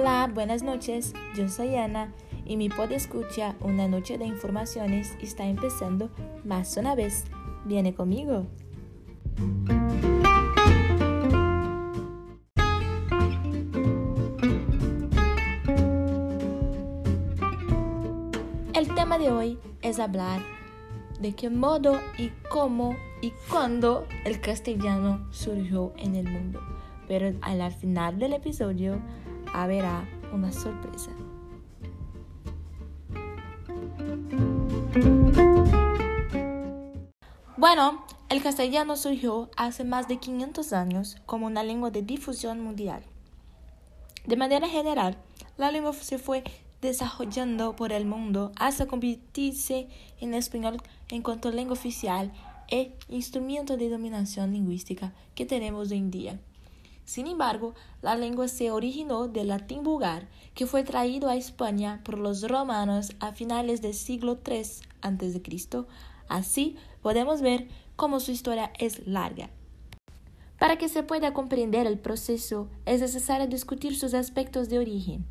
Hola, buenas noches. Yo soy Ana y mi pod escucha Una Noche de Informaciones está empezando más una vez. Viene conmigo. El tema de hoy es hablar de qué modo y cómo y cuándo el castellano surgió en el mundo. Pero al final del episodio habrá una sorpresa. Bueno, el castellano surgió hace más de 500 años como una lengua de difusión mundial. De manera general, la lengua se fue desarrollando por el mundo hasta convertirse en español en cuanto a lengua oficial e instrumento de dominación lingüística que tenemos hoy en día. Sin embargo, la lengua se originó del latín vulgar, que fue traído a España por los romanos a finales del siglo III a.C. Así podemos ver cómo su historia es larga. Para que se pueda comprender el proceso, es necesario discutir sus aspectos de origen.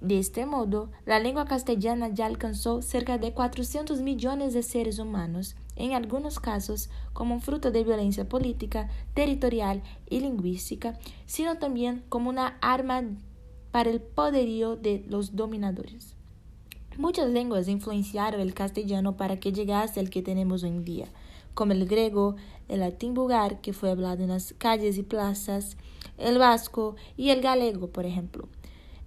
De este modo, la lengua castellana ya alcanzó cerca de 400 millones de seres humanos, en algunos casos como fruto de violencia política, territorial y lingüística, sino también como una arma para el poderío de los dominadores. Muchas lenguas influenciaron el castellano para que llegase al que tenemos hoy en día, como el griego, el latín vulgar, que fue hablado en las calles y plazas, el vasco y el galego, por ejemplo.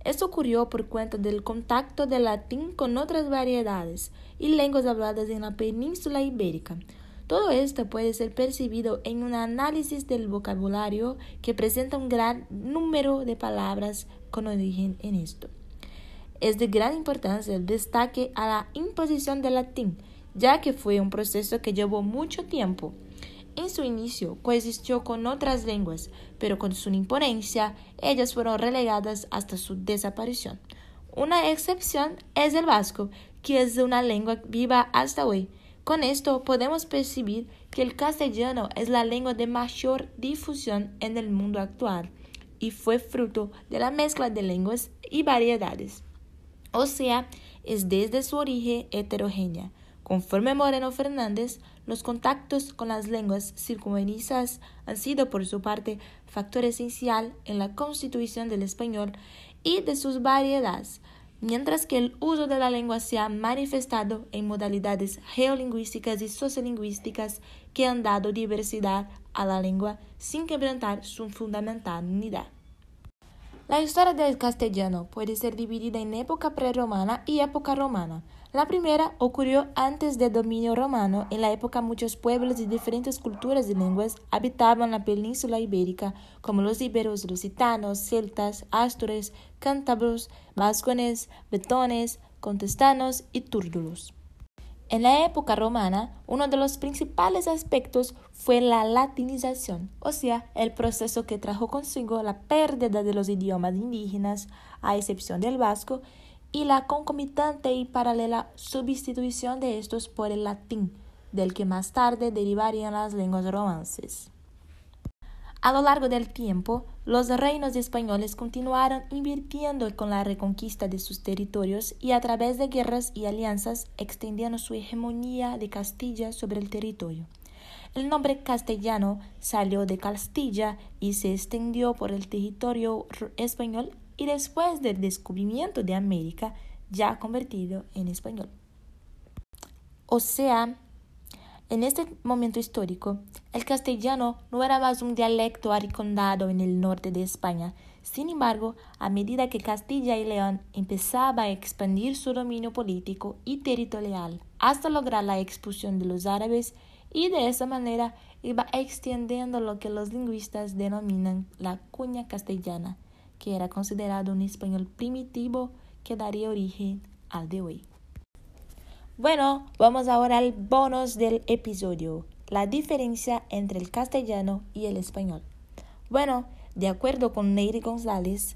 Esto ocurrió por cuenta del contacto del latín con otras variedades y lenguas habladas en la península ibérica. Todo esto puede ser percibido en un análisis del vocabulario que presenta un gran número de palabras con origen en esto. Es de gran importancia el destaque a la imposición del latín, ya que fue un proceso que llevó mucho tiempo. En su inicio coexistió con otras lenguas, pero con su imponencia ellas fueron relegadas hasta su desaparición. Una excepción es el vasco, que es una lengua viva hasta hoy. Con esto podemos percibir que el castellano es la lengua de mayor difusión en el mundo actual y fue fruto de la mezcla de lenguas y variedades. O sea, es desde su origen heterogénea. Conforme Moreno Fernández, los contactos con las lenguas circunvenizas han sido por su parte factor esencial en la constitución del español y de sus variedades, mientras que el uso de la lengua se ha manifestado en modalidades geolingüísticas y sociolingüísticas que han dado diversidad a la lengua sin quebrantar su fundamental unidad. La historia del castellano puede ser dividida en época prerromana y época romana. La primera ocurrió antes del dominio romano. En la época muchos pueblos de diferentes culturas y lenguas habitaban la península ibérica, como los iberos, lusitanos, celtas, astures, cántabros, vascones, betones, contestanos y túrdulos. En la época romana, uno de los principales aspectos fue la latinización, o sea, el proceso que trajo consigo la pérdida de los idiomas indígenas, a excepción del vasco, y la concomitante y paralela sustitución de estos por el latín, del que más tarde derivarían las lenguas romances. A lo largo del tiempo, los reinos españoles continuaron invirtiendo con la reconquista de sus territorios y a través de guerras y alianzas extendiendo su hegemonía de Castilla sobre el territorio. El nombre castellano salió de Castilla y se extendió por el territorio español y después del descubrimiento de América ya convertido en español. O sea, en este momento histórico, el castellano no era más un dialecto aricondado en el norte de España. Sin embargo, a medida que Castilla y León empezaba a expandir su dominio político y territorial hasta lograr la expulsión de los árabes, y de esa manera iba extendiendo lo que los lingüistas denominan la cuña castellana, que era considerado un español primitivo que daría origen al de hoy. Bueno, vamos ahora al bonus del episodio, la diferencia entre el castellano y el español. Bueno, de acuerdo con Neyri González,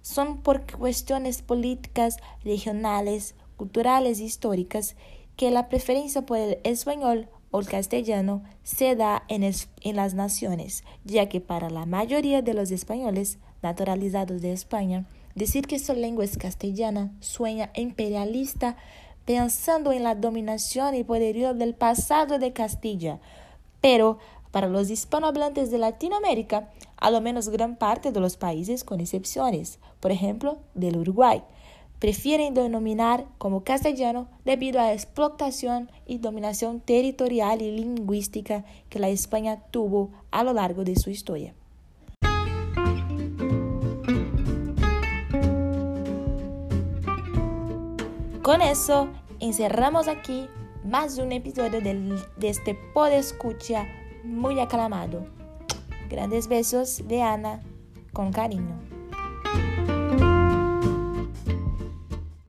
son por cuestiones políticas, regionales, culturales e históricas que la preferencia por el español o el castellano se da en, en, las naciones, ya que para la mayoría de los españoles naturalizados de España, Decir que su lengua es castellana suena imperialista pensando en la dominación y poderío del pasado de Castilla, pero para los hispanohablantes de Latinoamérica, a lo menos gran parte de los países, con excepciones, por ejemplo, del Uruguay, prefieren denominar como castellano debido a la explotación y dominación territorial y lingüística que la España tuvo a lo largo de su historia. Con eso, encerramos aquí más un episodio de este pod escucha muy aclamado. Grandes besos de Ana, con cariño.